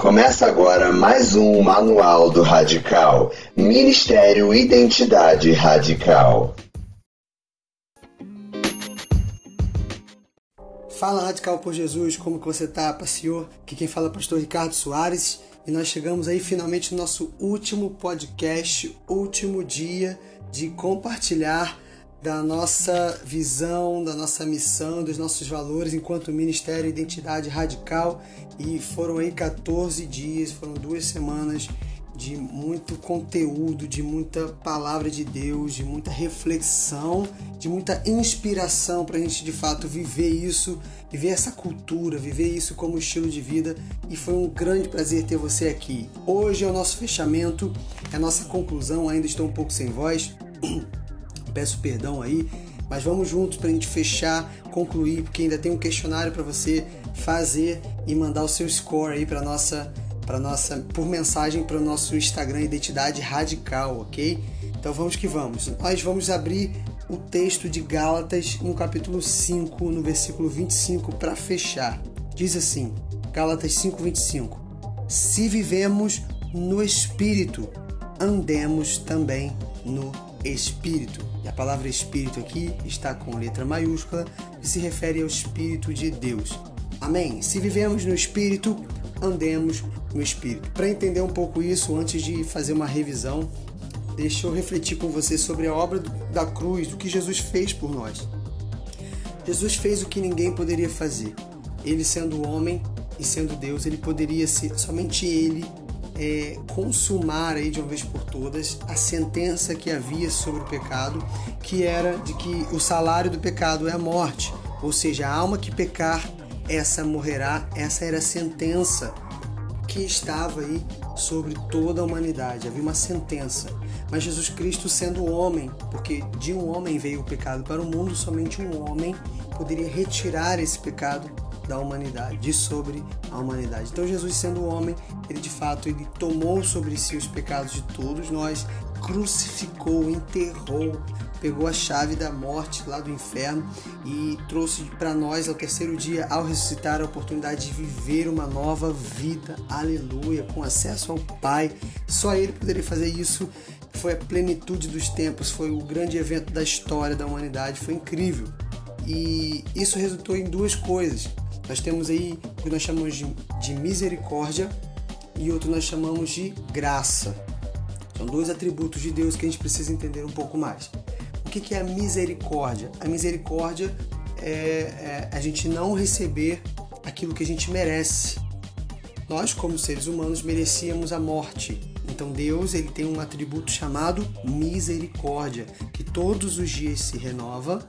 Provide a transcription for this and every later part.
Começa agora mais um Manual do Radical. Ministério Identidade Radical. Fala Radical por Jesus, como que você tá, pastor? Aqui quem fala é o pastor Ricardo Soares e nós chegamos aí finalmente no nosso último podcast, último dia de compartilhar da nossa visão, da nossa missão, dos nossos valores enquanto Ministério Identidade Radical. E foram aí 14 dias, foram duas semanas de muito conteúdo, de muita palavra de Deus, de muita reflexão, de muita inspiração para a gente de fato viver isso, viver essa cultura, viver isso como estilo de vida. E foi um grande prazer ter você aqui. Hoje é o nosso fechamento, é a nossa conclusão. Ainda estou um pouco sem voz. peço perdão aí, mas vamos juntos para a gente fechar, concluir, porque ainda tem um questionário para você fazer e mandar o seu score aí para nossa, para nossa, por mensagem para o nosso Instagram Identidade Radical, ok? Então vamos que vamos. Nós vamos abrir o texto de Gálatas no capítulo 5, no versículo 25, para fechar. Diz assim, Gálatas 5, 25: Se vivemos no Espírito, andemos também no Espírito. E a palavra Espírito aqui está com letra maiúscula e se refere ao Espírito de Deus. Amém? Se vivemos no Espírito, andemos no Espírito. Para entender um pouco isso, antes de fazer uma revisão, deixa eu refletir com você sobre a obra da cruz, do que Jesus fez por nós. Jesus fez o que ninguém poderia fazer. Ele sendo homem e sendo Deus, ele poderia ser somente ele é, consumar aí de uma vez por todas a sentença que havia sobre o pecado, que era de que o salário do pecado é a morte, ou seja, a alma que pecar, essa morrerá, essa era a sentença que estava aí sobre toda a humanidade, havia uma sentença. Mas Jesus Cristo sendo homem, porque de um homem veio o pecado para o mundo, somente um homem poderia retirar esse pecado da humanidade, de sobre a humanidade. Então Jesus sendo homem, ele de fato ele tomou sobre si os pecados de todos nós, crucificou, enterrou, pegou a chave da morte lá do inferno e trouxe para nós ao terceiro dia, ao ressuscitar, a oportunidade de viver uma nova vida. Aleluia, com acesso ao Pai. Só ele poderia fazer isso. Foi a plenitude dos tempos, foi o grande evento da história da humanidade, foi incrível. E isso resultou em duas coisas. Nós temos aí o que nós chamamos de, de misericórdia e outro nós chamamos de graça. São dois atributos de Deus que a gente precisa entender um pouco mais. O que é a misericórdia? A misericórdia é, é a gente não receber aquilo que a gente merece. Nós, como seres humanos, merecíamos a morte. Então Deus ele tem um atributo chamado misericórdia, que todos os dias se renova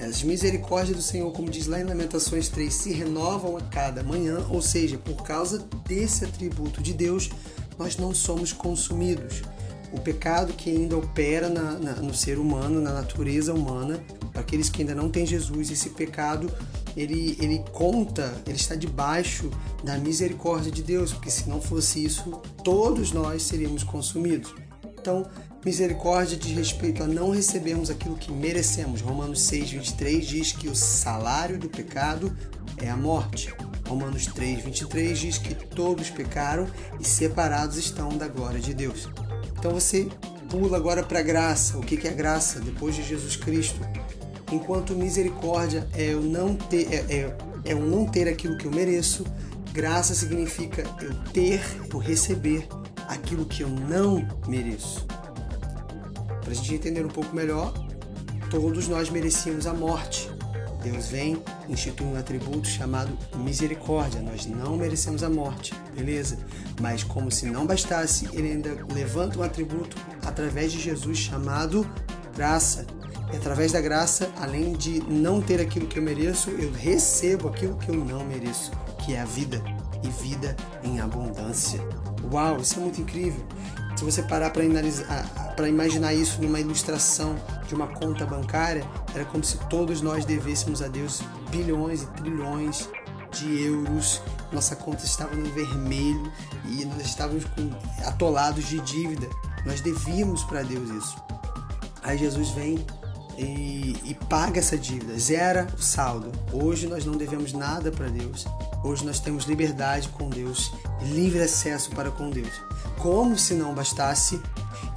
as misericórdias do Senhor, como diz lá em Lamentações 3, se renovam a cada manhã, ou seja, por causa desse atributo de Deus, nós não somos consumidos. O pecado que ainda opera na, na, no ser humano, na natureza humana, para aqueles que ainda não têm Jesus, esse pecado ele, ele conta, ele está debaixo da misericórdia de Deus, porque se não fosse isso, todos nós seríamos consumidos. Então, Misericórdia diz respeito a não recebermos aquilo que merecemos. Romanos 6, 23 diz que o salário do pecado é a morte. Romanos 3, 23 diz que todos pecaram e separados estão da glória de Deus. Então você pula agora para a graça. O que é graça? Depois de Jesus Cristo. Enquanto misericórdia é eu não ter, é, é, é eu não ter aquilo que eu mereço, graça significa eu ter, eu receber aquilo que eu não mereço. Para a gente entender um pouco melhor, todos nós merecíamos a morte. Deus vem, institui um atributo chamado misericórdia. Nós não merecemos a morte, beleza? Mas como se não bastasse, ele ainda levanta um atributo através de Jesus chamado graça. E através da graça, além de não ter aquilo que eu mereço, eu recebo aquilo que eu não mereço, que é a vida e vida em abundância. Uau, isso é muito incrível. Se você parar para imaginar isso numa ilustração de uma conta bancária, era como se todos nós devêssemos a Deus bilhões e trilhões de euros. Nossa conta estava no vermelho e nós estávamos com, atolados de dívida. Nós devíamos para Deus isso. Aí Jesus vem e, e, paga essa dívida, zera o saldo. Hoje nós não devemos nada para Deus. Hoje nós temos liberdade com Deus livre acesso para com Deus. Como se não bastasse,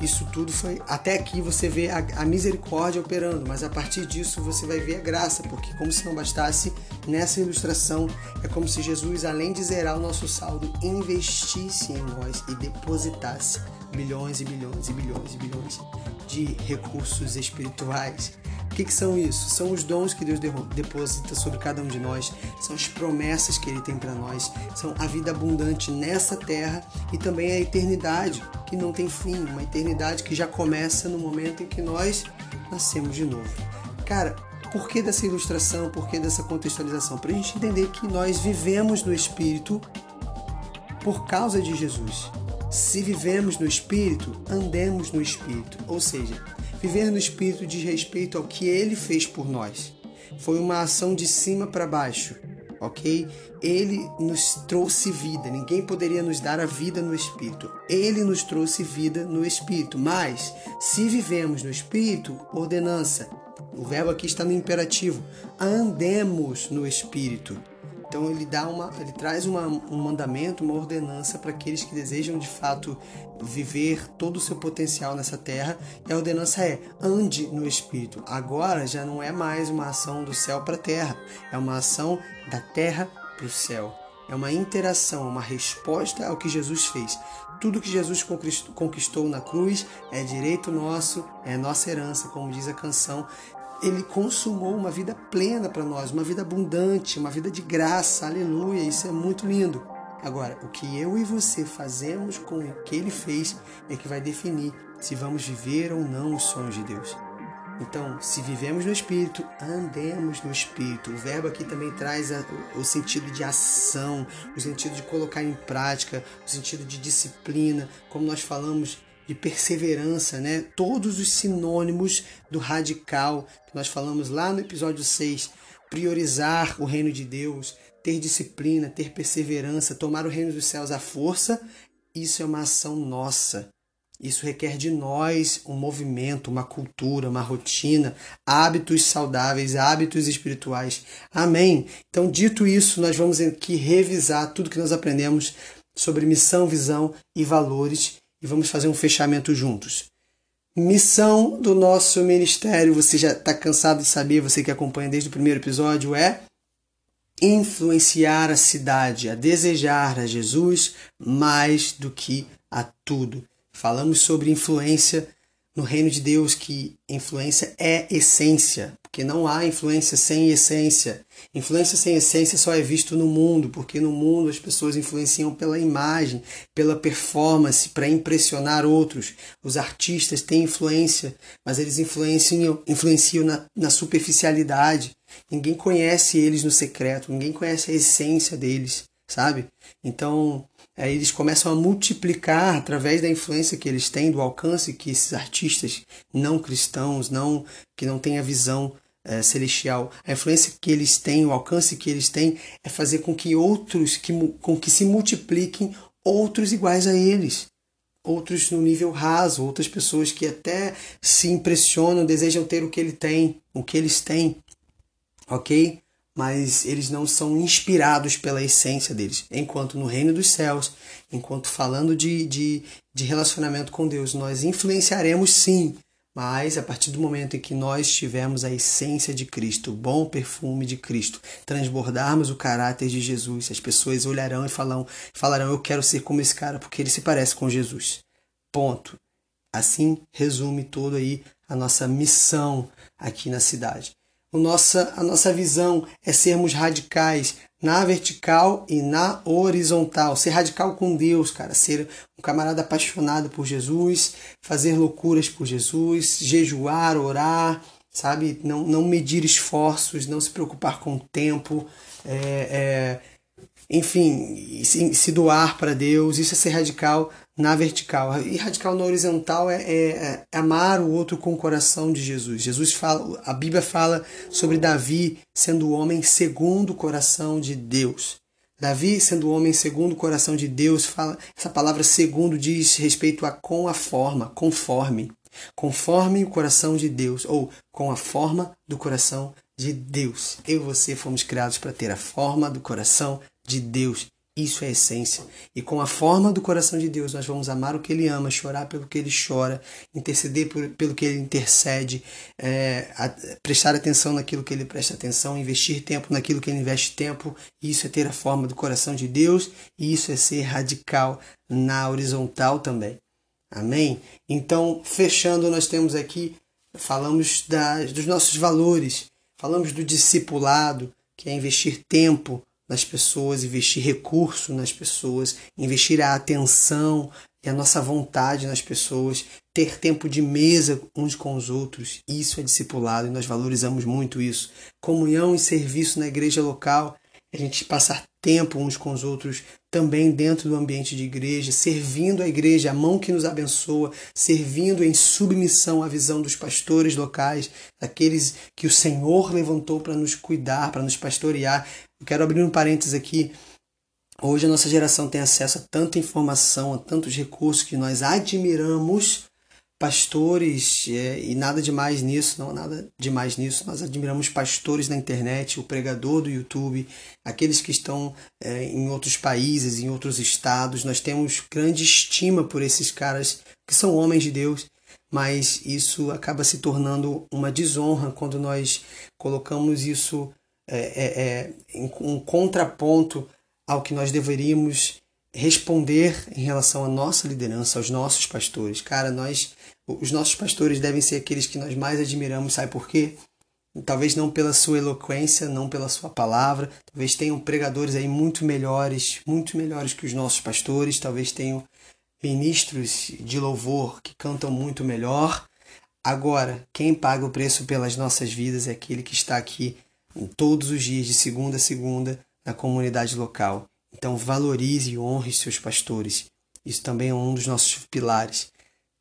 isso tudo foi. Até aqui você vê a, a, misericórdia operando, mas a partir disso você vai ver a graça, porque, como se não bastasse, nessa ilustração é como se Jesus, além de zerar o nosso saldo, investisse em nós e depositasse bilhões e bilhões e bilhões e bilhões de recursos espirituais o que, que, são isso? São os dons que Deus deposita sobre cada um de nós, são as promessas que Ele tem para nós, são a vida abundante nessa terra e também a eternidade que não tem fim, uma eternidade que já começa no momento em que nós nascemos de novo. Cara, por que dessa ilustração? Por que dessa contextualização? Para a gente entender que nós vivemos no Espírito por causa de Jesus. Se vivemos no Espírito, andemos no Espírito. Ou seja, Viver no Espírito diz respeito ao que ele fez por nós. Foi uma ação de cima para baixo, ok? Ele nos trouxe vida. Ninguém poderia nos dar a vida no Espírito. Ele nos trouxe vida no Espírito. Mas, se vivemos no Espírito, ordenança. O verbo aqui está no imperativo. Andemos no Espírito. Então ele dá uma, ele traz uma, um mandamento, uma ordenança para aqueles que desejam de fato viver todo o seu potencial nessa terra. E a ordenança é: ande no Espírito. Agora já não é mais uma ação do céu para a terra, é uma ação da terra para o céu. É uma interação, uma resposta ao que Jesus fez. Tudo que Jesus conquistou na cruz é direito nosso, é nossa herança, como diz a canção ele consumou uma vida plena para nós, uma vida abundante, uma vida de graça, aleluia, isso é muito lindo. Agora, o que eu e você fazemos com o que ele fez é que vai definir se vamos viver ou não os sonhos de Deus. Então, se vivemos no Espírito, andemos no Espírito. O verbo aqui também traz a, o sentido de ação, o sentido de colocar em prática, o sentido de disciplina, como nós falamos de perseverança, né? Todos os sinônimos do radical que nós falamos lá no episódio 6. Priorizar o reino de Deus, ter disciplina, ter perseverança, tomar o reino dos céus à força, isso é uma ação nossa. Isso requer de nós um movimento, uma cultura, uma rotina, hábitos saudáveis, hábitos espirituais. Amém? Então, dito isso, nós vamos aqui revisar tudo que nós aprendemos sobre missão, visão e valores e vamos fazer um fechamento juntos. Missão do nosso ministério, você já está cansado de saber, você que acompanha desde o primeiro episódio, é influenciar a cidade, a desejar a Jesus mais do que a tudo. Falamos sobre influência no reino de Deus, que influência é essência porque não há influência sem essência. Influência sem essência só é visto no mundo, porque no mundo as pessoas influenciam pela imagem, pela performance, para impressionar outros. Os artistas têm influência, mas eles influenciam, influenciam na, na superficialidade. Ninguém conhece eles no secreto, ninguém conhece a essência deles, sabe? Então, Aí eles começam a multiplicar através da influência que eles têm, do alcance que esses artistas não cristãos, não que não têm a visão é, celestial, a influência que eles têm, o alcance que eles têm, é fazer com que outros, que, com que se multipliquem outros iguais a eles. Outros no nível raso, outras pessoas que até se impressionam, desejam ter o que ele tem, o que eles têm. Ok? Mas eles não são inspirados pela essência deles. Enquanto no reino dos céus, enquanto falando de, de, de relacionamento com Deus, nós influenciaremos sim mas a partir do momento em que nós tivermos a essência de Cristo, o bom perfume de Cristo, transbordarmos o caráter de Jesus, as pessoas olharão e falarão, falarão eu quero ser como esse cara porque ele se parece com Jesus. Ponto. Assim resume todo aí a nossa missão aqui na cidade. O nossa, a nossa visão é sermos radicais na vertical e na horizontal. Ser radical com Deus, cara. Ser um camarada apaixonado por Jesus, fazer loucuras por Jesus, jejuar, orar, sabe? Não, não medir esforços, não se preocupar com o tempo, é, é, enfim, se, doar para Deus. Isso é ser radical na vertical. E radical na horizontal é, é, é, amar o outro com o coração de Jesus. Jesus fala, a Bíblia fala sobre Davi sendo homem segundo o coração de Deus. Davi, sendo homem segundo o coração de Deus, fala, essa palavra segundo diz respeito a com a forma, conforme. Conforme o coração de Deus, ou com a forma do coração de Deus. Eu e você fomos criados para ter a forma do coração de Deus. Isso é essência. E com a forma do coração de Deus, nós vamos amar o que Ele ama, chorar pelo que Ele chora, interceder por, pelo que Ele intercede, é, a, prestar atenção naquilo que Ele presta atenção, investir tempo naquilo que Ele investe tempo. Isso é ter a forma do coração de Deus e isso é ser radical na horizontal também. Amém? Então, fechando, nós temos aqui, falamos da, dos nossos valores, falamos do discipulado, que é investir tempo nas pessoas, investir recurso nas pessoas, investir a atenção e a nossa vontade nas pessoas, ter tempo de mesa uns com os outros. Isso é discipulado e nós valorizamos muito isso. Comunhão e serviço na igreja local, a gente passar tempo uns com os outros, também dentro do ambiente de igreja, servindo a igreja, a mão que nos abençoa, servindo em submissão à visão dos pastores locais, daqueles que o Senhor levantou para nos cuidar, para nos pastorear. Eu quero abrir um parênteses aqui. Hoje a nossa geração tem acesso a tanta informação, a tantos recursos que nós admiramos pastores é, e nada demais nisso, não nada demais nisso. Nós admiramos pastores na internet, o pregador do YouTube, aqueles que estão é, em outros países, em outros estados. Nós temos grande estima por esses caras que são homens de Deus, mas isso acaba se tornando uma desonra quando nós colocamos isso é, é, é em um contraponto ao que nós deveríamos responder em relação à nossa liderança, aos nossos pastores. Cara, nós os nossos pastores devem ser aqueles que nós mais admiramos, sabe por quê? Talvez não pela sua eloquência, não pela sua palavra, talvez tenham pregadores aí muito melhores, muito melhores que os nossos pastores, talvez tenham ministros de louvor que cantam muito melhor. Agora, quem paga o preço pelas nossas vidas é aquele que está aqui todos os dias, de segunda a segunda, na comunidade local. Então, valorize e honre seus pastores. Isso também é um dos nossos pilares.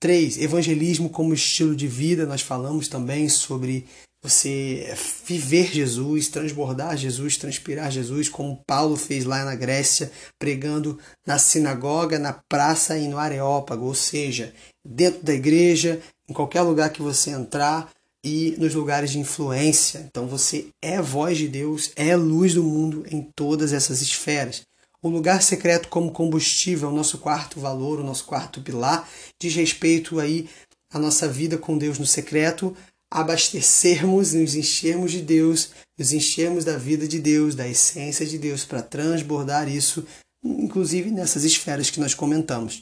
3. Evangelismo como estilo de vida. Nós falamos também sobre você viver Jesus, transbordar Jesus, transpirar Jesus, como Paulo fez lá na Grécia, pregando na sinagoga, na praça e no Areópago, ou seja, dentro da igreja, em qualquer lugar que você entrar e nos lugares de influência. Então você é voz de Deus, é luz do mundo em todas essas esferas. O lugar secreto como combustível, o nosso quarto valor, o nosso quarto pilar, diz respeito aí à nossa vida com Deus no secreto, abastecermos, nos enchermos de Deus, nos enchermos da vida de Deus, da essência de Deus, para transbordar isso, inclusive nessas esferas que nós comentamos.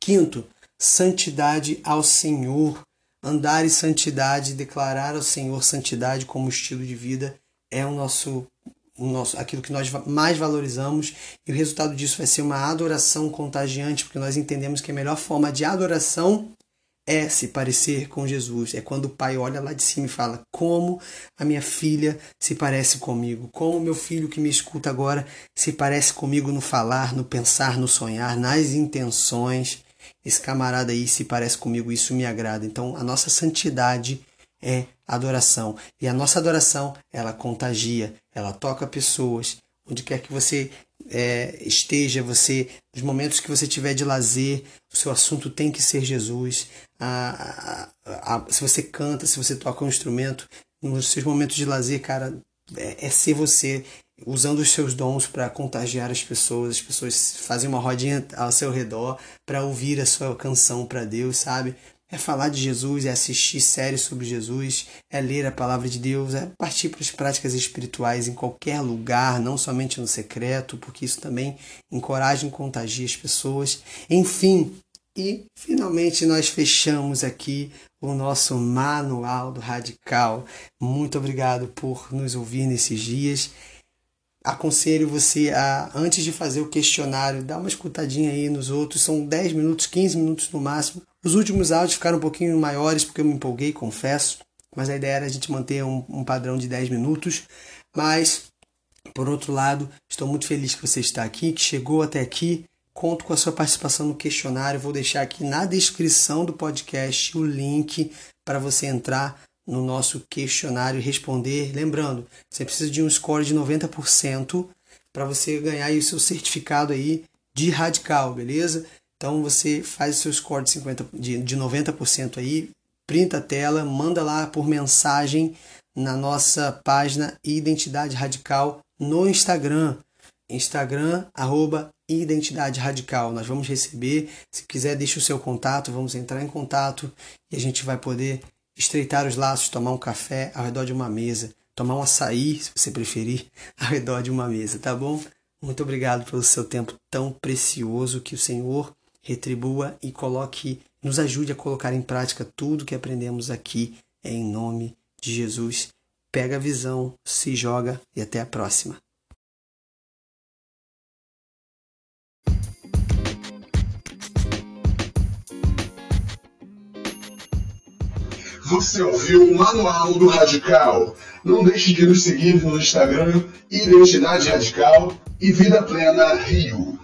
Quinto, santidade ao Senhor. Andar em santidade, declarar ao Senhor santidade como estilo de vida é o nosso nosso, aquilo que nós mais valorizamos, e o resultado disso vai ser uma adoração contagiante, porque nós entendemos que a melhor forma de adoração é se parecer com Jesus. É quando o pai olha lá de cima e fala: Como a minha filha se parece comigo, como o meu filho que me escuta agora se parece comigo no falar, no pensar, no sonhar, nas intenções. Esse camarada aí se parece comigo, isso me agrada. Então, a nossa santidade é adoração. E a nossa adoração, ela contagia, ela toca pessoas. Onde quer que você é, esteja, você, nos momentos que você tiver de lazer, o seu assunto tem que ser Jesus. A, a, a, se você canta, se você toca um instrumento, nos seus momentos de lazer, cara, é, é ser você usando os seus dons para contagiar as pessoas. As pessoas fazem uma rodinha ao seu redor para ouvir a sua canção para Deus, sabe? É falar de Jesus, é assistir séries sobre Jesus, é ler a palavra de Deus, é partir para as práticas espirituais em qualquer lugar, não somente no secreto, porque isso também encoraja e contagia as pessoas. Enfim, e finalmente nós fechamos aqui o nosso manual do radical. Muito obrigado por nos ouvir nesses dias aconselho você a, antes de fazer o questionário, dar uma escutadinha aí nos outros. São 10 minutos, 15 minutos no máximo. Os últimos áudios ficaram um pouquinho maiores porque eu me empolguei, confesso. Mas a ideia era a gente manter um, um padrão de 10 minutos. Mas, por outro lado, estou muito feliz que você está aqui, que chegou até aqui. Conto com a sua participação no questionário. Vou deixar aqui na descrição do podcast o link para você entrar no nosso questionário e responder. Lembrando, você precisa de um score de 90% para você ganhar o seu certificado aí de radical, beleza? Então você faz o seu score de, 50, de, de 90% aí, printa a tela, manda lá por mensagem na nossa página Identidade Radical no Instagram. Instagram, arroba Identidade Radical. Nós vamos receber. Se quiser, deixe o seu contato, vamos entrar em contato e a gente vai poder estreitar os laços, tomar um café ao redor de uma mesa, tomar um açaí, se você preferir, ao redor de uma mesa, tá bom? Muito obrigado pelo seu tempo tão precioso. Que o Senhor retribua e coloque, nos ajude a colocar em prática tudo que aprendemos aqui, em nome de Jesus. Pega a visão, se joga e até a próxima. Você ouviu o Manual do Radical. Não deixe de nos seguir no Instagram Identidade Radical e Vida Plena Rio.